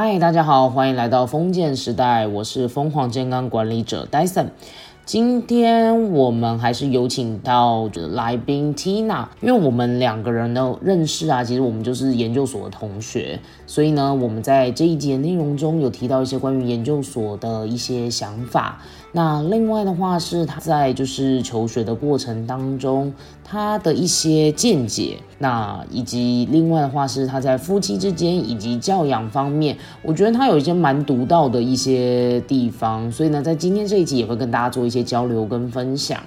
嗨，大家好，欢迎来到封建时代，我是疯狂健康管理者 Dyson。今天我们还是有请到来宾 Tina，因为我们两个人的认识啊，其实我们就是研究所的同学，所以呢，我们在这一节内容中有提到一些关于研究所的一些想法。那另外的话是他在就是求学的过程当中，他的一些见解，那以及另外的话是他在夫妻之间以及教养方面，我觉得他有一些蛮独到的一些地方，所以呢，在今天这一集也会跟大家做一些交流跟分享。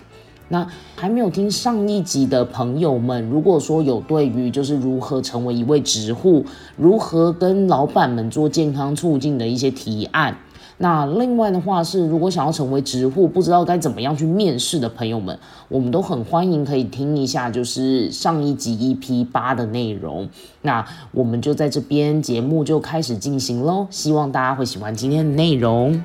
那还没有听上一集的朋友们，如果说有对于就是如何成为一位职户，如何跟老板们做健康促进的一些提案。那另外的话是，如果想要成为职户，不知道该怎么样去面试的朋友们，我们都很欢迎可以听一下，就是上一集 EP 八的内容。那我们就在这边节目就开始进行喽，希望大家会喜欢今天的内容。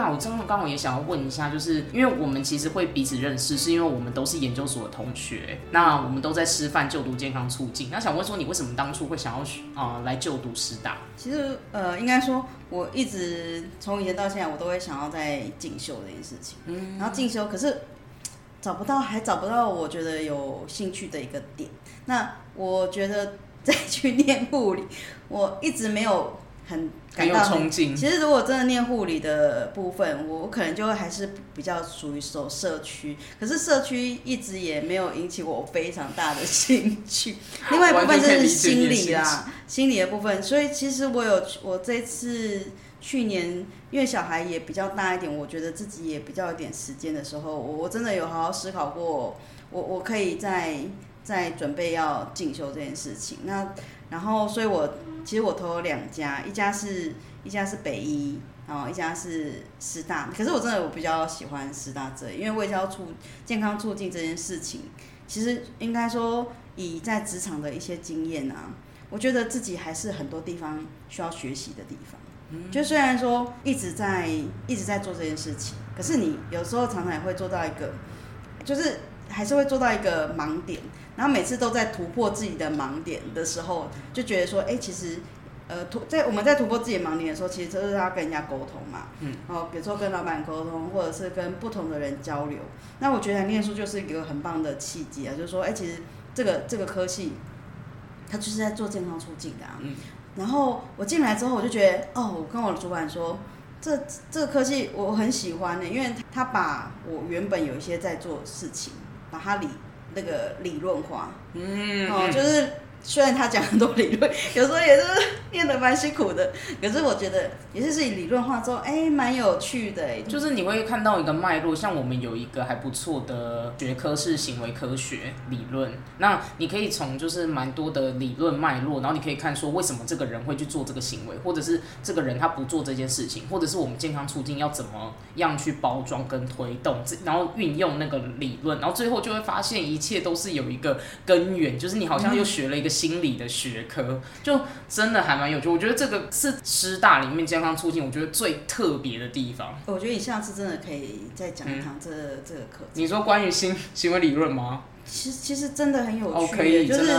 听到我真的刚好也想要问一下，就是因为我们其实会彼此认识，是因为我们都是研究所的同学，那我们都在师范就读健康促进。那想问说，你为什么当初会想要啊来就读师大？其实呃，应该说我一直从以前到现在，我都会想要在进修这件事情。嗯，然后进修，可是找不到，还找不到我觉得有兴趣的一个点。那我觉得 再去念护理，我一直没有。很感到憧憬。其实如果真的念护理的部分，我可能就还是比较属于走社区。可是社区一直也没有引起我非常大的 兴趣。另外一部分就是心理啦，心理的部分。所以其实我有我这次去年，因为小孩也比较大一点，我觉得自己也比较有点时间的时候，我我真的有好好思考过，我我可以在在准备要进修这件事情。那然后，所以我。其实我投了两家，一家是一家是北医，然后一家是师大。可是我真的我比较喜欢师大这，因为卫教促健康促进这件事情，其实应该说以在职场的一些经验啊，我觉得自己还是很多地方需要学习的地方。就虽然说一直在一直在做这件事情，可是你有时候常常也会做到一个，就是还是会做到一个盲点。然后每次都在突破自己的盲点的时候，就觉得说，哎，其实，呃，突在我们在突破自己的盲点的时候，其实就是要跟人家沟通嘛。嗯。哦，比如说跟老板沟通，或者是跟不同的人交流。那我觉得念书就是一个很棒的契机啊，就是说，哎，其实这个这个科系，他就是在做健康促进的啊。嗯。然后我进来之后，我就觉得，哦，我跟我的主管说，这这个科技我很喜欢的，因为他把我原本有一些在做事情，把它理。那个理论化，嗯，哦，就是虽然他讲很多理论，有时候也是念得蛮辛苦的，可是我觉得也是是以理论化之后，哎，蛮有趣的。就是你会看到一个脉络，像我们有一个还不错的学科是行为科学理论，那你可以从就是蛮多的理论脉络，然后你可以看说为什么这个人会去做这个行为，或者是这个人他不做这件事情，或者是我们健康促进要怎么样去包装跟推动，然后运用那个理论，然后最后就会发现一切都是有一个根源，就是你好像又学了一个。心理的学科就真的还蛮有趣，我觉得这个是师大里面健康促进，我觉得最特别的地方。我觉得你下次真的可以再讲一堂这这个课。你说关于新行为理论吗？其实其实真的很有趣，就是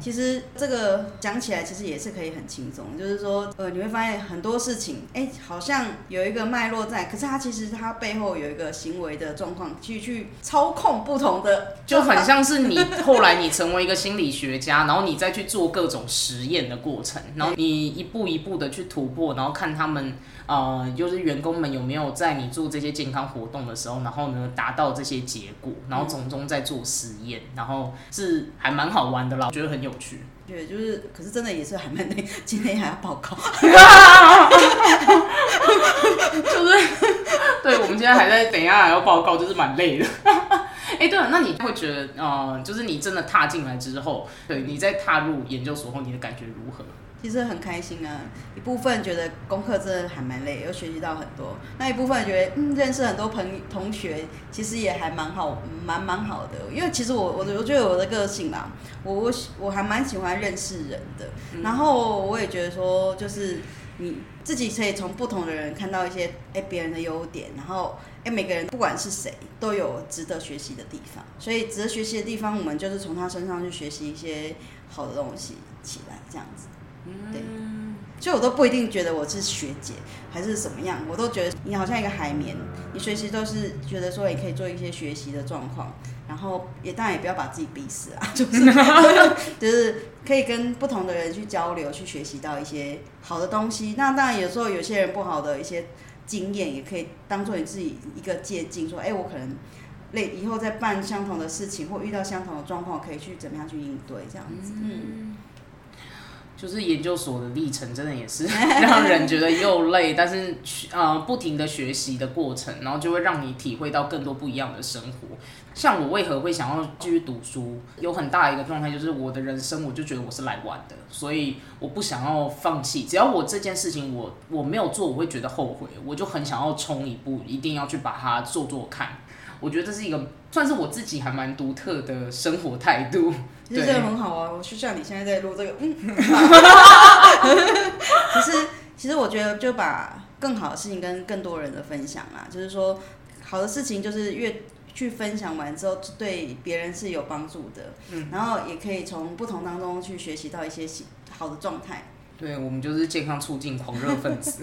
其实这个讲起来其实也是可以很轻松，就是说呃你会发现很多事情，哎好像有一个脉络在，可是它其实它背后有一个行为的状况去去操控不同的，就很像是你后来你成为一个心理学家，然后你再去做各种实验的过程，然后你一步一步的去突破，然后看他们。呃，就是员工们有没有在你做这些健康活动的时候，然后呢达到这些结果，然后从中再做实验，然后是还蛮好玩的啦，我觉得很有趣。对，就是，可是真的也是还蛮累，今天还要报告。就是，对，我们今天还在等一下还要报告，就是蛮累的。哎，对了，那你会觉得，呃，就是你真的踏进来之后，对你在踏入研究所后，你的感觉如何？其实很开心啊，一部分觉得功课真的还蛮累，又学习到很多；那一部分觉得嗯，认识很多朋同学，其实也还蛮好，蛮蛮好的。因为其实我我我觉得我的个性啦，我我我还蛮喜欢认识人的。然后我也觉得说，就是你自己可以从不同的人看到一些哎别人的优点，然后哎每个人不管是谁都有值得学习的地方，所以值得学习的地方，我们就是从他身上去学习一些好的东西起来，这样子。对，所以我都不一定觉得我是学姐还是什么样，我都觉得你好像一个海绵，你随时都是觉得说也可以做一些学习的状况，然后也当然也不要把自己逼死啊，就是 就是可以跟不同的人去交流，去学习到一些好的东西。那当然有时候有些人不好的一些经验，也可以当做你自己一个借鉴，说哎，我可能类以后再办相同的事情或遇到相同的状况，可以去怎么样去应对这样子，嗯。就是研究所的历程，真的也是 让人觉得又累，但是呃不停的学习的过程，然后就会让你体会到更多不一样的生活。像我为何会想要继续读书，有很大一个状态就是我的人生，我就觉得我是来玩的，所以我不想要放弃。只要我这件事情我我没有做，我会觉得后悔，我就很想要冲一步，一定要去把它做做看。我觉得这是一个算是我自己还蛮独特的生活态度。其实这个很好啊，我就像你现在在录这个，嗯，其实其实我觉得就把更好的事情跟更多人的分享啊，就是说好的事情就是越去分享完之后，对别人是有帮助的，嗯，然后也可以从不同当中去学习到一些好的状态。对，我们就是健康促进狂热分子。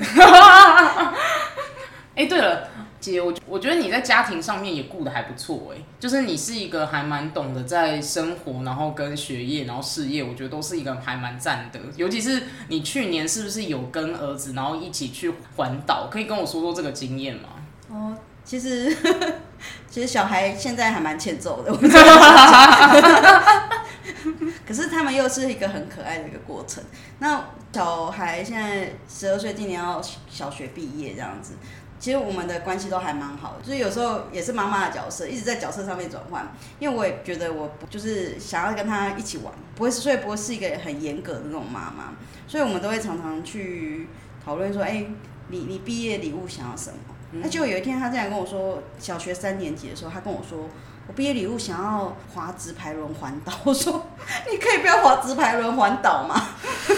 哎，对了，姐，我我觉得你在家庭上面也顾得还不错，哎，就是你是一个还蛮懂得在生活，然后跟学业，然后事业，我觉得都是一个还蛮赞的。尤其是你去年是不是有跟儿子，然后一起去环岛？可以跟我说说这个经验吗？哦，其实 其实小孩现在还蛮欠揍的，可是他们又是一个很可爱的一个过程。那小孩现在十二岁，今年要小学毕业这样子。其实我们的关系都还蛮好的，就是有时候也是妈妈的角色，一直在角色上面转换。因为我也觉得我就是想要跟他一起玩，不会，所以不会是一个很严格的那种妈妈。所以我们都会常常去讨论说，哎，你你毕业礼物想要什么？那就有一天他这样跟我说，小学三年级的时候，他跟我说，我毕业礼物想要滑直排轮环岛。我说，你可以不要滑直排轮环岛吗？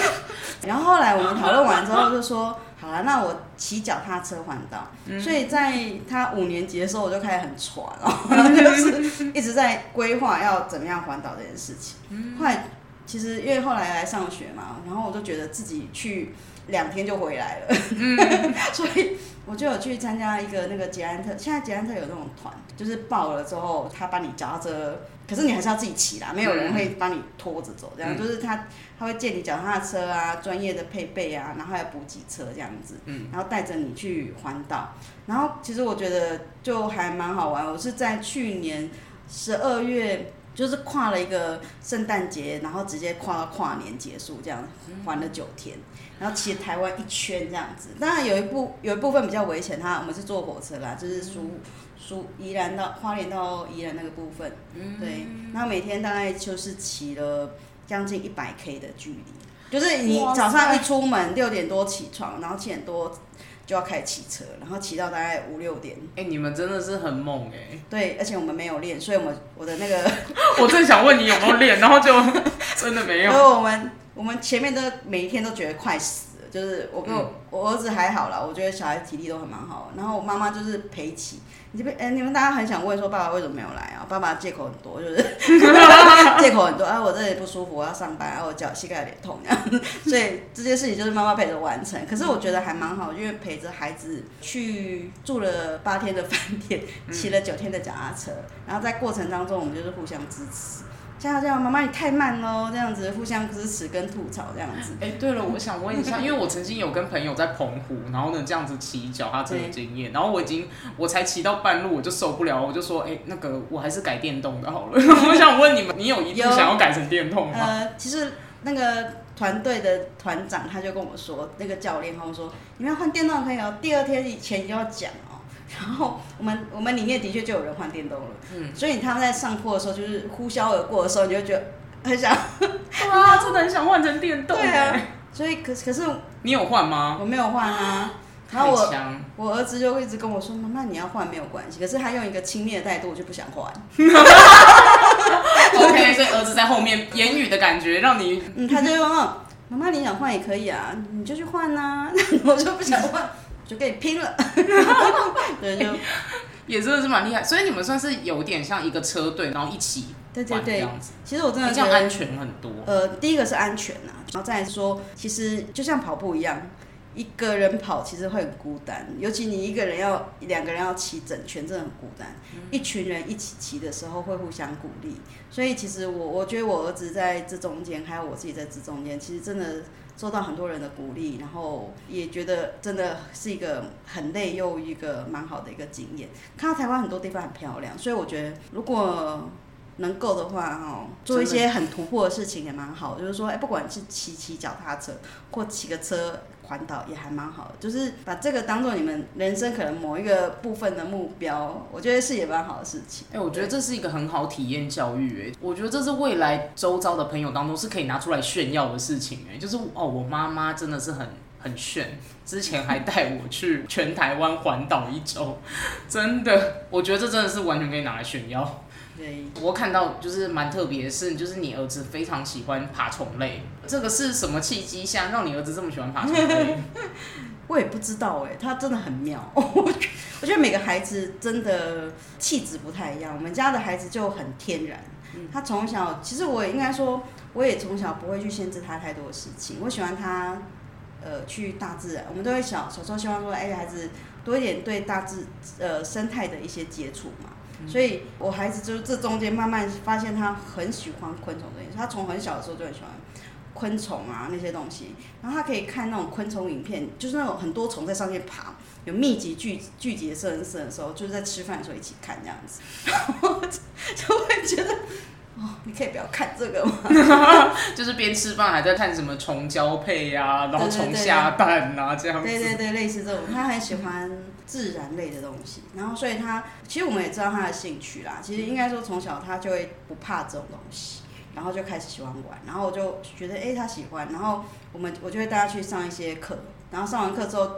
然后后来我们讨论完之后就说。好了，那我骑脚踏车环岛，所以在他五年级的时候，我就开始很喘了，就是一直在规划要怎么样环岛这件事情。后来其实因为后来来上学嘛，然后我就觉得自己去两天就回来了，所以我就有去参加一个那个捷安特，现在捷安特有那种团，就是报了之后他帮你脚踏车。可是你还是要自己骑啦，没有人会帮你拖着走，这样就是他他会借你脚踏车啊，专业的配备啊，然后还有补给车这样子，然后带着你去环岛。然后其实我觉得就还蛮好玩，我是在去年十二月，就是跨了一个圣诞节，然后直接跨到跨年结束，这样环了九天，然后骑台湾一圈这样子。当然有一部有一部分比较危险，他我们是坐火车啦，就是苏。苏宜兰到花莲到宜兰那个部分，对，然后每天大概就是骑了将近一百 K 的距离，就是你早上一出门六点多起床，然后七点多就要开始骑车，然后骑到大概五六点。哎，你们真的是很猛哎！对，而且我们没有练，所以我们我的那个，我正想问你有没有练，然后就 真的没有。因为我们我们前面都每一天都觉得快死了，就是我跟我我儿子还好啦，我觉得小孩体力都很蛮好，然后我妈妈就是陪骑。你这边哎，你们大家很想问说爸爸为什么没有来啊？爸爸借口很多，就是 借口很多啊。我这里不舒服，我要上班，啊，我脚膝盖有点痛这样。所以这件事情就是妈妈陪着完成。可是我觉得还蛮好，因为陪着孩子去住了八天的饭店，骑了九天的脚踏车，然后在过程当中我们就是互相支持。这样这样，妈妈你太慢喽，这样子互相支持跟吐槽这样子。哎，对了，我想问一下，因为我曾经有跟朋友在澎湖，然后呢这样子骑脚踏车的经验，然后我已经我才骑到半路我就受不了，我就说，哎，那个我还是改电动的好了。我想问你们，你有一度想要改成电动吗？呃，其 实那个团队的团长他就跟我说，那个教练他们说，你们要换电动可以哦，第二天以前就要讲。然后我们我们里面的确就有人换电动了，嗯，所以他们在上课的时候，就是呼啸而过的时候，你就觉得很想，哇，真的很想换成电动。对啊，所以可可是你有换吗？我没有换啊。然后我我儿子就一直跟我说，妈妈你要换没有关系。可是他用一个轻蔑的态度，我就不想换。OK，所以儿子在后面言语的感觉让你，嗯，他就说。妈妈，你想换也可以啊，你就去换呐。我就不想换，就跟你拼了。对，就也真的是蛮厉害。所以你们算是有点像一个车队，然后一起对对对玩这样子，其实我真的这样安全很多。呃，第一个是安全呐、然后再来说，其实就像跑步一样，一个人跑其实会很孤单，尤其你一个人要两个人要骑整圈，真的很孤单。一群人一起骑的时候会互相鼓励，所以其实我我觉得我儿子在这中间，还有我自己在这中间，其实真的受到很多人的鼓励，然后也觉得真的是一个很累又一个蛮好的一个经验。看到台湾很多地方很漂亮，所以我觉得如果能够的话，哈，做一些很突破的事情也蛮好。就是说，哎、不管是骑骑脚踏车或骑个车环岛，也还蛮好的。就是把这个当做你们人生可能某一个部分的目标，我觉得是也蛮好的事情。哎、我觉得这是一个很好体验教育，哎，我觉得这是未来周遭的朋友当中是可以拿出来炫耀的事情，哎，就是哦，我妈妈真的是很很炫，之前还带我去全台湾环岛一周，真的，我觉得这真的是完全可以拿来炫耀。对，我看到就是蛮特别的是，就是你儿子非常喜欢爬虫类，这个是什么契机下让你儿子这么喜欢爬虫类？我也不知道哎、他真的很妙。我觉得每个孩子真的气质不太一样。我们家的孩子就很天然，他从小其实我也应该说，我也从小不会去限制他太多的事情。我喜欢他呃去大自然，我们都会小小时候希望说，哎、孩子多一点对大自呃生态的一些接触嘛。所以我孩子就是这中间慢慢发现他很喜欢昆虫这件事，他从很小的时候就很喜欢昆虫啊那些东西，然后他可以看那种昆虫影片，就是那种很多虫在上面爬，有密集聚聚集的摄人色的时候，就是在吃饭的时候一起看这样子，然 后就会觉得哦，你可以不要看这个吗？就是边吃饭还在看什么虫交配呀、然后虫下蛋啊这样子。对对对，类似这种，他很喜欢自然类的东西，然后所以他其实我们也知道他的兴趣啦，其实应该说从小他就会不怕这种东西。然后就开始喜欢玩，然后我就觉得哎、诶他喜欢，然后我们我就会带他去上一些课，然后上完课之后，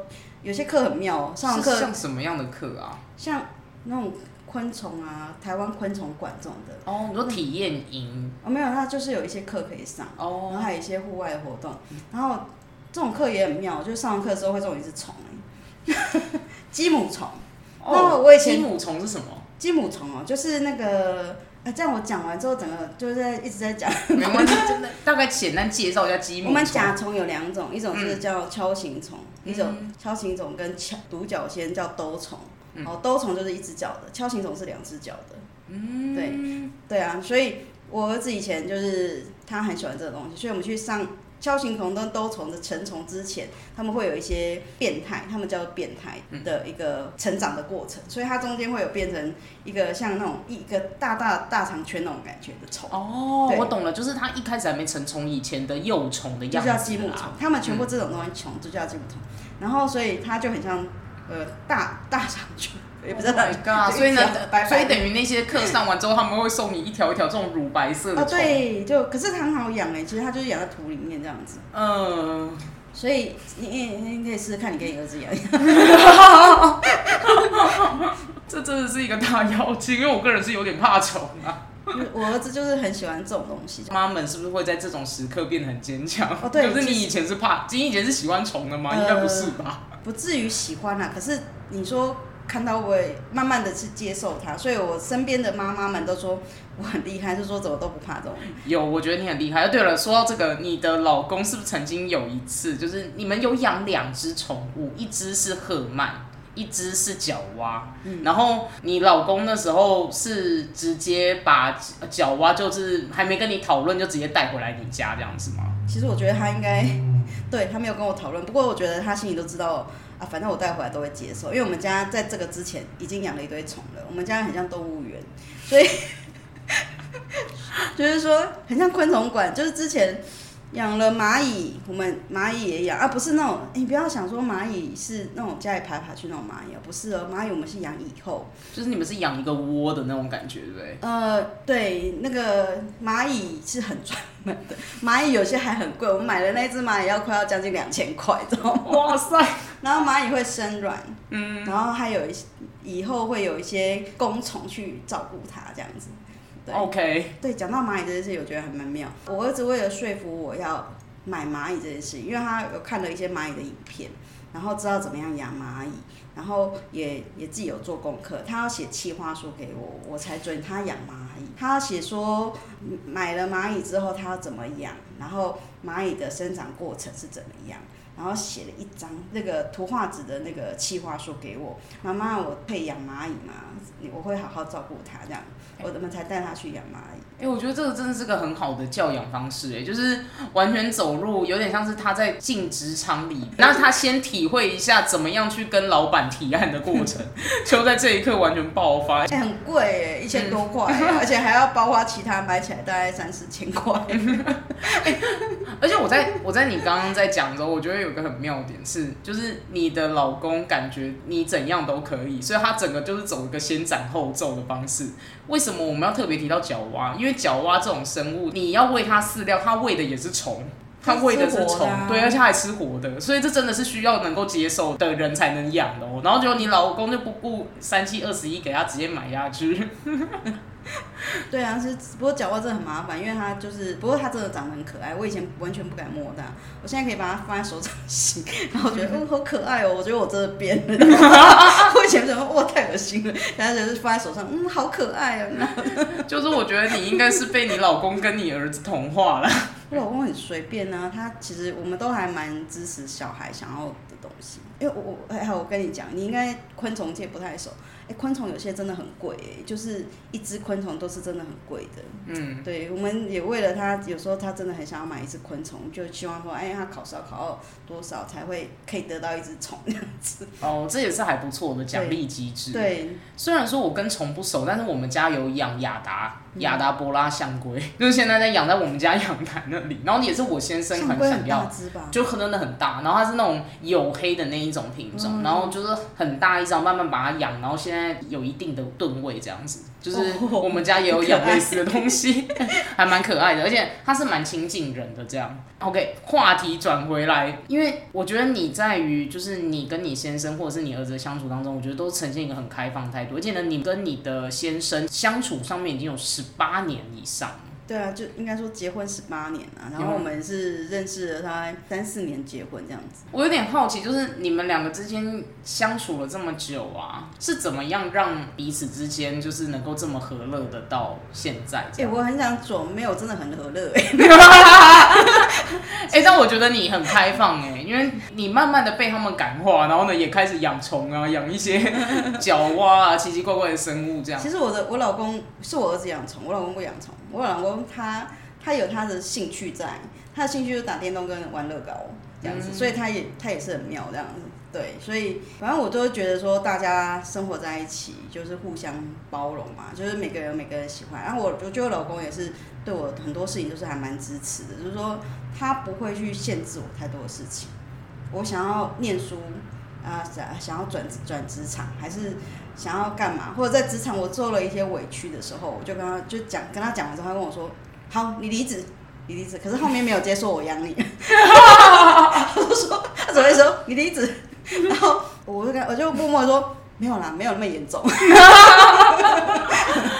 有些课很妙哦，上完课像什么样的课啊？像那种昆虫啊，台湾昆虫馆这种的，哦，你说体验营？哦没有，他就是有一些课可以上哦，然后哦，还有一些户外的活动，然后这种课也很妙，就是上完课之后会这种一只虫、欸，鸡母虫，哦我以前鸡母虫是什么？鸡母虫哦，就是那个。啊，这样我讲完之后，整个就是在一直在讲。没关系，真的大概简单介绍一下鸡母我们。甲虫有两种，一种是叫锹形虫，嗯一种锹形虫跟锹独角仙叫兜虫。嗯哦，兜虫就是一只脚的，锹形虫是两只脚的。嗯，对对啊，所以我儿子以前就是他很喜欢这个东西，所以我们去上锹形虫跟兜虫的成虫之前，他们会有一些变态，他们叫做变态的一个成长的过程，所以它中间会有变成一个像那种一个大大大长圈那种感觉的虫。哦，我懂了，就是它一开始还没成虫以前的幼虫的样子。就叫积木虫啦，他们全部这种东西虫就叫积木虫，然后所以它就很像呃大大长圈，也不知 Oh 道 my god！就所以呢白白，所以等于那些课上完之后，他们会送你一条一条这种乳白色的哦虫。，对，就可是它很好养哎，其实它就是养在土里面这样子，嗯，所以你你你可以试试看，你跟你儿子养一养。这真的是一个大妖精，因为我个人是有点怕虫啊。我儿子就是很喜欢这种东西，妈们是不是会在这种时刻变得很坚强？哦对其实就是你以前是怕，你以前是喜欢虫的吗？呃应该不是吧？不至于喜欢啊。可是你说看到我慢慢的去接受它？所以我身边的妈妈们都说我很厉害，就说怎么都不怕这种。有，我觉得你很厉害。对了，说到这个，你的老公是不是曾经有一次，就是你们有养两只宠物，一只是赫曼，一只是角蛙，然后你老公那时候是直接把角蛙，就是还没跟你讨论，就直接带回来你家这样子吗？其实我觉得他应该对他没有跟我讨论，不过我觉得他心里都知道啊，反正我带回来都会接受，因为我们家在这个之前已经养了一堆虫了，我们家很像动物园，所以 就是说很像昆虫馆，就是之前。养了蚂蚁，我们蚂蚁也养啊，不是那种，你不要想说蚂蚁是那种家里爬爬去那种蚂蚁啊，不是哦，蚂蚁我们是养蚁后，就是你们是养一个窝的那种感觉，对不对？呃，对，那个蚂蚁是很专门的，蚂蚁有些还很贵，我们买的那只蚂蚁要快要将近两千块，知道吗？哇塞！然后蚂蚁会生卵，嗯，然后还有一些以后会有一些工虫去照顾它，这样子。对 OK，对，讲到蚂蚁这件事，我觉得还蛮妙。我儿子为了说服我要买蚂蚁这件事，因为他有看了一些蚂蚁的影片，然后知道怎么样养蚂蚁，然后也也自己有做功课，他要写企划书给我，我才准他养蚂蚁。他写说买了蚂蚁之后他要怎么养，然后蚂蚁的生长过程是怎么样。然后写了一张那个图画纸的那个企划书给我，妈妈，我可以养蚂蚁吗？我会好好照顾它，这样，我怎么才带它去养蚂蚁。哎，我觉得这个真的是个很好的教养方式，哎，就是完全走入，有点像是他在进职场里，那他先体会一下怎么样去跟老板提案的过程，就在这一刻完全爆发。哎，很贵，哎，一千多块，而且还要包括其他买起来大概三四千块。而且我在我在你刚刚在讲的时候，我觉得有个很妙点是，就是你的老公感觉你怎样都可以，所以他整个就是走一个先斩后奏的方式。为什么我们要特别提到脚蛙？因为角蛙这种生物，你要喂它饲料，它喂的也是虫，它喂的是虫，对，而且还吃活的，所以这真的是需要能够接受的人才能养的哦。然后就你老公就不顾三七二十一，给他直接买下去。对啊，是不过角蛙真的很麻烦，因为它就是，不过它真的长得很可爱。我以前完全不敢摸它，我现在可以把它放在手掌心，然后觉得哦好可爱哦，我觉得我真的变了。我以前怎么哇太恶心了，然后就是放在手上，嗯好可爱啊。就是我觉得你应该是被你老公跟你儿子同化了。我老公很随便啊，他其实我们都还蛮支持小孩想要的东西。因为我我哎我跟你讲，你应该昆虫界不太熟。哎，昆虫有些真的很贵，就是一只昆虫都是真的很贵的。嗯，对，我们也为了他，有时候他真的很想要买一只昆虫，就希望说，哎，他考试要考到多少才会可以得到一只虫这样子。哦，这也是还不错的奖励机制。对，虽然说我跟虫不熟，但是我们家有养亚达。亚达波拉象龟 就是现在在养在我们家阳台那里，然后也是我先生很想要，就可能的很大，然后它是那种黝黑的那一种品种，然后就是很大一张，慢慢把它养，然后现在有一定的吨位这样子。就是我们家也有养类似的东西，还蛮可爱的，而且它是蛮亲近人的这样。OK，话题转回来，因为我觉得你在于就是你跟你先生或者是你儿子的相处当中，我觉得都呈现一个很开放态度，而且呢，你跟你的先生相处上面已经有十八年以上。对啊，就应该说结婚十八年啊，然后我们是认识了他三四年结婚这样子。我有点好奇，就是你们两个之间相处了这么久啊，是怎么样让彼此之间就是能够这么和乐的到现在？哎，我很想走，没有真的很和乐哎，但我觉得你很开放哎，因为你慢慢的被他们感化，然后呢也开始养虫啊，养一些 角蛙啊，奇奇怪怪的生物这样。其实我的我老公是我儿子养虫，我老公不养虫，我老公。他他有他的兴趣在，他的兴趣就是打电动跟玩乐高这样子，所以他也他也是很妙这样子，对，所以反正我都觉得说大家生活在一起就是互相包容嘛，就是每个人每个人喜欢，然后我我觉得我老公也是对我很多事情都是还蛮支持的，就是说他不会去限制我太多的事情，我想要念书啊，想想要转转职场还是。想要干嘛，或者在职场我做了一些委屈的时候，我就跟他就讲，跟他讲完之后，他跟我说：“好，你离职，你离职。”可是后面没有接受我养你，他就说他只会说你离职，然后我就跟我就默默说。没有啦，没有那么严重，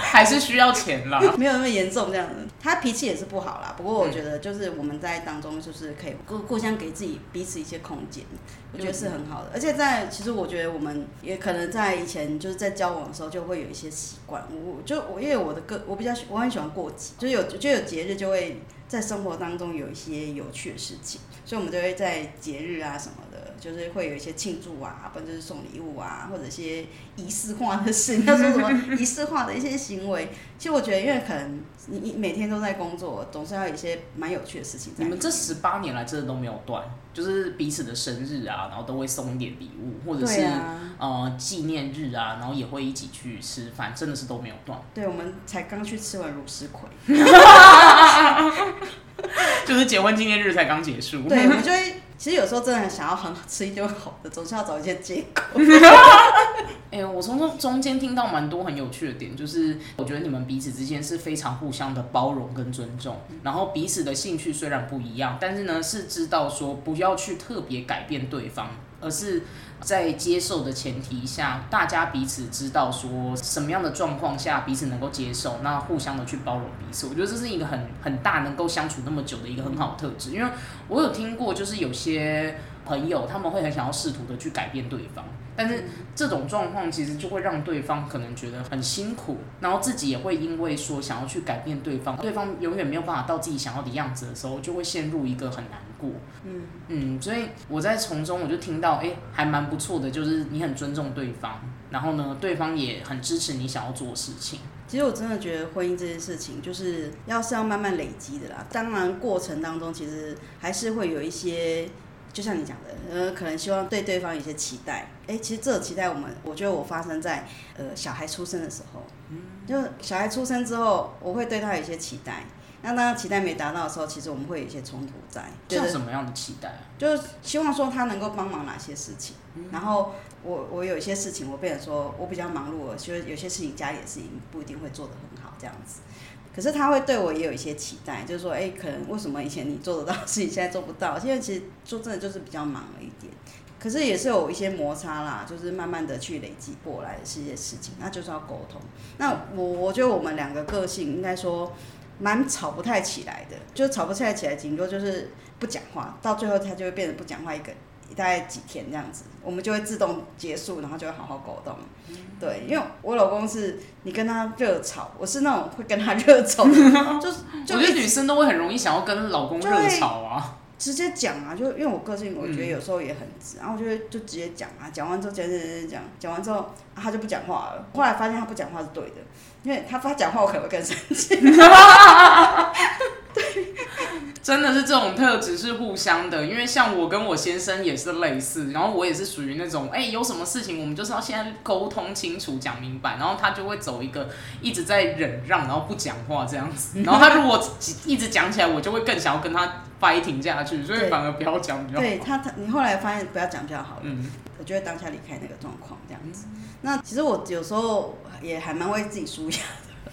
还是需要钱啦。没有那么严重这样子，他脾气也是不好啦。不过我觉得就是我们在当中就是可以互互相给自己彼此一些空间，我觉得是很好的。而且在其实我觉得我们也可能在以前就是在交往的时候就会有一些习惯。我就我因为我的个我比较我很喜欢过节，就是有就有节日就会在生活当中有一些有趣的事情，所以我们就会在节日啊什么的。就是会有一些庆祝啊，或者是送礼物啊，或者一些仪式化的事，要说什么仪式化的一些行为。其实我觉得，因为可能你你每天都在工作，总是要有一些蛮有趣的事情。你们这十八年来真的都没有断，就是彼此的生日啊，然后都会送一点礼物，或者是呃纪念日啊，然后也会一起去吃饭，真的是都没有断。对，我们才刚去吃完乳丝葵，就是结婚纪念日才刚结束。对，我们就会。其实有时候真的很想要很吃一顿好的，总是要找一些借口。哎，我从中中间听到蛮多很有趣的点，就是我觉得你们彼此之间是非常互相的包容跟尊重，然后彼此的兴趣虽然不一样，但是呢是知道说不要去特别改变对方。而是在接受的前提下，大家彼此知道说什么样的状况下彼此能够接受，那互相的去包容彼此。我觉得这是一个很很大能够相处那么久的一个很好的特质。因为我有听过，就是有些朋友他们会很想要试图的去改变对方。但是这种状况其实就会让对方可能觉得很辛苦，然后自己也会因为说想要去改变对方，对方永远没有办法到自己想要的样子的时候，就会陷入一个很难过。嗯嗯，所以我在从中我就听到，哎，还蛮不错的，就是你很尊重对方，然后呢，对方也很支持你想要做的事情。其实我真的觉得婚姻这件事情，就是要是要慢慢累积的啦。当然过程当中，其实还是会有一些。就像你讲的，呃，可能希望对对方有些期待。哎，其实这个期待，我们我觉得我发生在呃小孩出生的时候，嗯就小孩出生之后，我会对他有一些期待。那当期待没达到的时候，其实我们会有一些冲突在。像什么样的期待啊？就是希望说他能够帮忙哪些事情。然后我我有一些事情，我变成说我比较忙碌了，所以有些事情家里的事情不一定会做得很好，这样子。可是他会对我也有一些期待，就是说，哎，可能为什么以前你做得到，事情现在做不到？现在其实说真的就是比较忙了一点，可是也是有一些摩擦啦，就是慢慢的去累积过来的是一些事情，那就是要沟通。那我我觉得我们两个个性应该说蛮吵不太起来的，就吵不太起来，顶多就是不讲话，到最后他就会变得不讲话一个。大概几天这样子，我们就会自动结束，然后就会好好沟通。对，因为我老公是你跟他热吵，我是那种会跟他热吵，就是我觉得女生都会很容易想要跟老公热吵啊，直接讲啊，就因为我个性，我觉得有时候也很直，然后我就会就直接讲啊，讲完之后讲讲讲讲，讲完之后他就不讲话了。后来发现他不讲话是对的，因为他他讲话我可能会更生气。对。真的是这种特质是互相的，因为像我跟我先生也是类似，然后我也是属于那种，哎，有什么事情我们就是要现在沟通清楚、讲明白，然后他就会走一个一直在忍让，然后不讲话这样子。然后他如果一直讲起来，我就会更想要跟他 fighting 下去，所以反而不要讲比较好。对他，他你后来发现不要讲比较好，嗯，我就会当下离开那个状况这样子。那其实我有时候也还蛮为自己舒压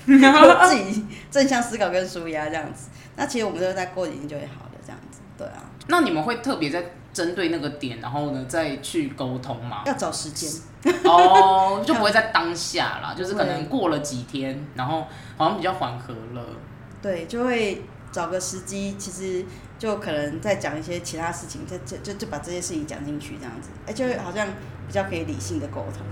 的，自己正向思考跟舒压这样子。那其实我们都在过几天就会好的，这样子，对啊。那你们会特别在针对那个点，然后呢再去沟通吗？要找时间哦，就不会在当下啦，就是可能过了几天，然后好像比较缓和了。对，就会找个时机，其实就可能再讲一些其他事情，就就就就把这些事情讲进去，这样子，哎，就好像比较可以理性的沟通。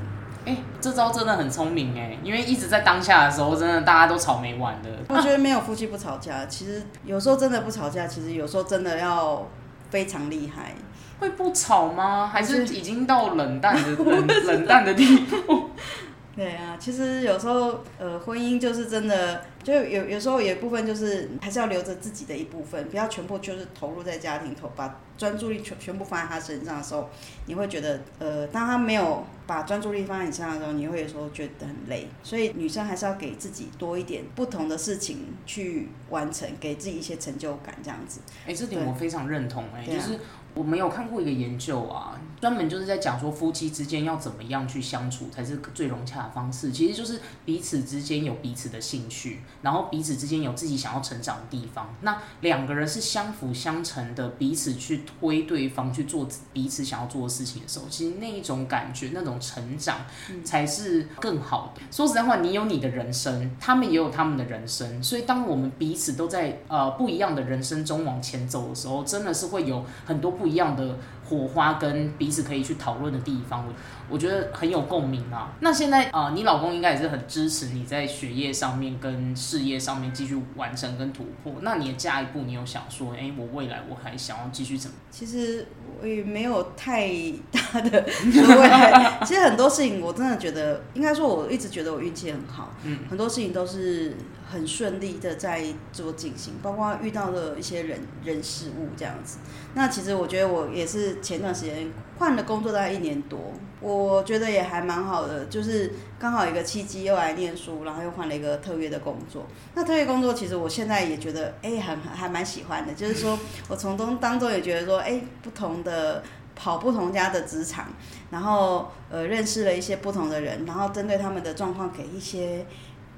哎，这招真的很聪明哎，因为一直在当下的时候，真的大家都吵没完的。我觉得没有夫妻不吵架，其实有时候真的不吵架，其实有时候真的要非常厉害。会不吵吗？还是已经到冷淡的冷冷淡的地步？对啊，其实有时候呃，婚姻就是真的，就有有时候有一部分就是还是要留着自己的一部分，不要全部就是投入在家庭头，把专注力全全部放在他身上的时候，你会觉得呃，当他没有把专注力放在你身上的时候，你会有时候觉得很累。所以女生还是要给自己多一点不同的事情去完成，给自己一些成就感，这样子。哎，这点我非常认同哎，就是。我没有看过一个研究啊，专门就是在讲说夫妻之间要怎么样去相处才是最融洽的方式。其实就是彼此之间有彼此的兴趣，然后彼此之间有自己想要成长的地方。那两个人是相辅相成的，彼此去推对方去做彼此想要做的事情的时候，其实那一种感觉、那种成长才是更好的。说实在话，你有你的人生，他们也有他们的人生，所以当我们彼此都在呃不一样的人生中往前走的时候，真的是会有很多不。一样的火花跟彼此可以去讨论的地方。我我觉得很有共鸣啊。那现在啊，你老公应该也是很支持你在学业上面跟事业上面继续完成跟突破。那你的下一步，你有想说，哎，我未来我还想要继续怎么？其实我也没有太大的 未来。其实很多事情，我真的觉得，应该说，我一直觉得我运气很好。嗯，很多事情都是很顺利的在做进行，包括遇到的一些人人事物这样子。那其实我觉得我也是前段时间换了工作，大概一年多。我觉得也还蛮好的，就是刚好一个契机，又来念书，然后又换了一个特约的工作。那特约工作其实我现在也觉得，哎，很还蛮喜欢的。就是说我从中当中也觉得说，哎，不同的跑不同家的职场，然后呃认识了一些不同的人，然后针对他们的状况给一些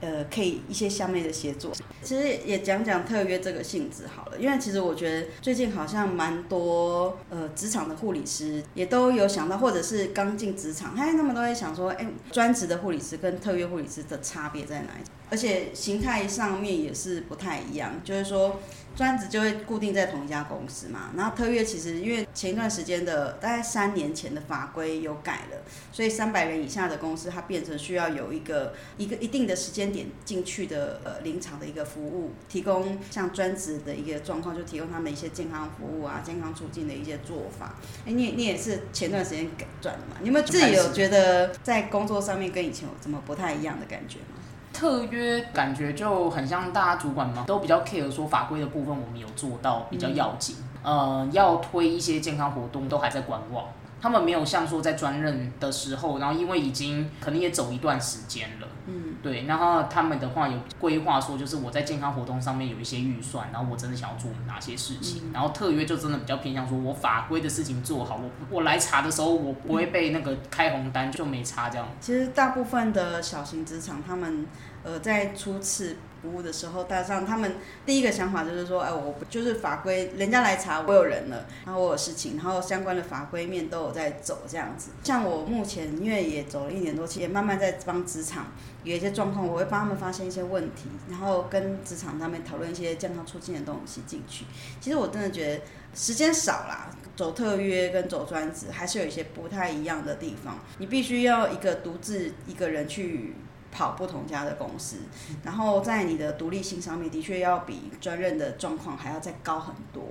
呃，可以一些相妹的协作。其实也讲讲特约这个性质好了，因为其实我觉得最近好像蛮多呃职场的护理师也都有想到，或者是刚进职场，哎，他们都在想说，哎，专职的护理师跟特约护理师的差别在哪里？而且形态上面也是不太一样，就是说。专职就会固定在同一家公司嘛，然后特约其实因为前一段时间的大概三年前的法规有改了，所以三百人以下的公司它变成需要有一个一个一定的时间点进去的呃临场的一个服务，提供像专职的一个状况，就提供他们一些健康服务啊、健康促进的一些做法。哎，你你也是前段时间改转的嘛？你有没有自己有觉得在工作上面跟以前有什么不太一样的感觉吗？特约感觉就很像大家主管嘛，都比较 care 说法规的部分我们有做到比较要紧，呃，要推一些健康活动都还在观望。他们没有像说在专任的时候，然后因为已经可能也走一段时间了，嗯，对，然后他们的话有规划说，就是我在健康活动上面有一些预算，然后我真的想要做哪些事情，然后特约就真的比较偏向说我法规的事情做好，我我来查的时候我不会被那个开红单就没查这样。其实大部分的小型职场他们。呃，在初次服务的时候，大上他们第一个想法就是说，哎，我就是法规，人家来查我有人了，然后我有事情，然后相关的法规面都有在走这样子。像我目前因为也走了一年多，其实也慢慢在帮职场有一些状况，我会帮他们发现一些问题，然后跟职场他们讨论一些健康促进的东西进去。其实我真的觉得时间少啦，走特约跟走专职还是有一些不太一样的地方。你必须要一个独自一个人去。跑不同家的公司，然后在你的独立性上面，的确要比专任的状况还要再高很多，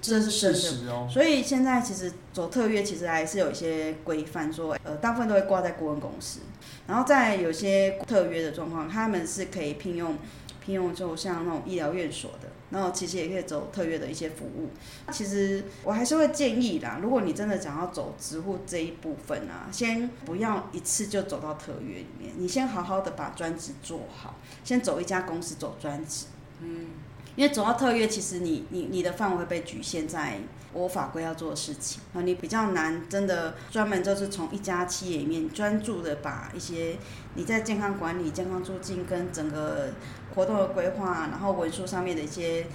这是事实哦。所以现在其实走特约，其实还是有一些规范，说呃，大部分都会挂在顾问公司，然后在有些特约的状况，他们是可以聘用。聘用就像那种医疗院所的，然后其实也可以走特约的一些服务。其实我还是会建议啦，如果你真的想要走职护这一部分啊，先不要一次就走到特约里面，你先好好的把专职做好，先走一家公司走专职。嗯，因为走到特约，其实你你你的范围会被局限在。我法规要做的事情啊，你比较难，真的专门就是从一家企业里面专注的把一些你在健康管理、健康促进跟整个活动的规划，然后文书上面的一些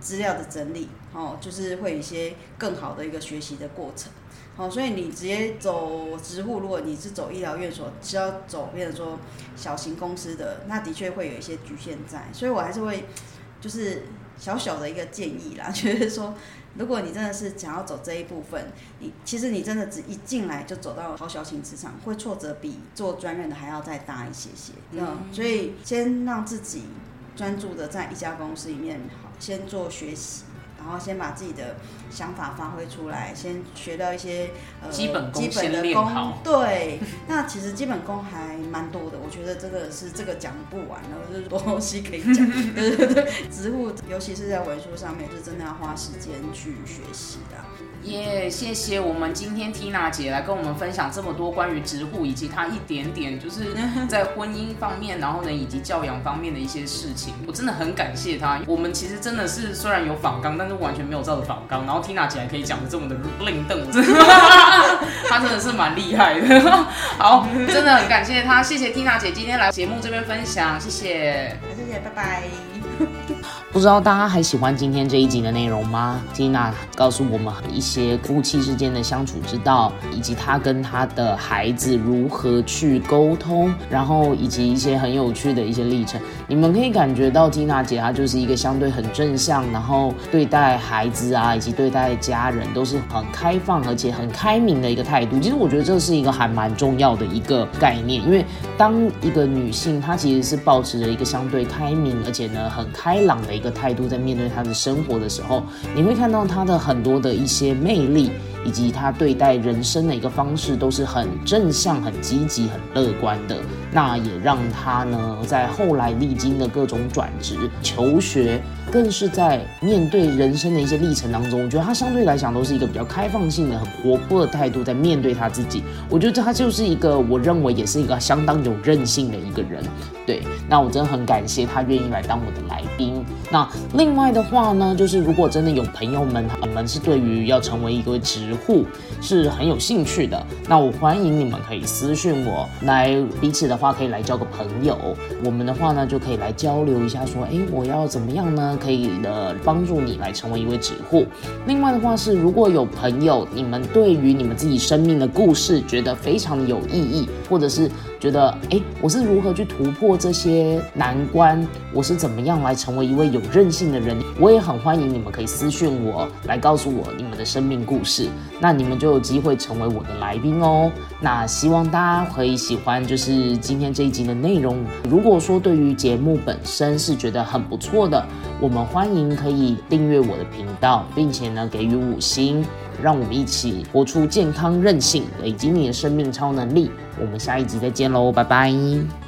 资料的整理，哦，就是会有一些更好的一个学习的过程。哦，所以你直接走职护，如果你是走医疗院所，是要走，比如说小型公司的，那的确会有一些局限在。所以我还是会就是小小的一个建议啦，就是说。如果你真的是想要走这一部分，你其实你真的只一进来就走到好小型职场，会挫折比做专任的还要再大一些些。嗯，所以先让自己专注的在一家公司里面，好，先做学习。然后先把自己的想法发挥出来，先学到一些呃基本功基本的功。对，那其实基本功还蛮多的，我觉得这个是这个讲不完的，就是多东西可以讲。对对对，植物尤其是在文书上面，是真的要花时间去学习的。耶，谢谢我们今天 Tina 姐来跟我们分享这么多关于植护以及她一点点就是 在婚姻方面，然后呢以及教养方面的一些事情，我真的很感谢她。我们其实真的是虽然有仿纲，但是完全没有照着仿纲，然后 Tina 姐还可以讲的这么的另瞪，她真的是蛮厉害的。好，真的很感谢她，谢谢 Tina 姐今天来节目这边分享，谢谢，谢谢，拜拜。不知道大家还喜欢今天这一集的内容吗缇娜告诉我们一些夫妻之间的相处之道，以及她跟她的孩子如何去沟通，然后以及一些很有趣的一些历程。你们可以感觉到缇娜姐她就是一个相对很正向，然后对待孩子啊，以及对待家人都是很开放而且很开明的一个态度。其实我觉得这是一个还蛮重要的一个概念，因为当一个女性她其实是保持着一个相对开明，而且呢很开朗的一。的态度在面对他的生活的时候，你会看到他的很多的一些魅力，以及他对待人生的一个方式都是很正向、很积极、很乐观的。那也让他呢，在后来历经的各种转职、求学。更是在面对人生的一些历程当中，我觉得他相对来讲都是一个比较开放性的、很活泼的态度在面对他自己。我觉得他就是一个，我认为也是一个相当有韧性的一个人。对，那我真的很感谢他愿意来当我的来宾。那另外的话呢，就是如果真的有朋友们，他们是对于要成为一个职户是很有兴趣的，那我欢迎你们可以私讯我，来彼此的话。可以来交个朋友。我们的话呢，就可以来交流一下，说，哎，我要怎么样呢？可以的帮助你来成为一位指护。另外的话是，如果有朋友，你们对于你们自己生命的故事觉得非常有意义，或者是觉得，哎，我是如何去突破这些难关？我是怎么样来成为一位有韧性的人？我也很欢迎你们可以私讯我，来告诉我你们的生命故事，那你们就有机会成为我的来宾哦。那希望大家可以喜欢，就是今天这一集的内容。如果说对于节目本身是觉得很不错的，我们欢迎可以订阅我的频道，并且呢给予五星，让我们一起活出健康韧性，累积你的生命超能力。我们下一集再见喽，拜拜。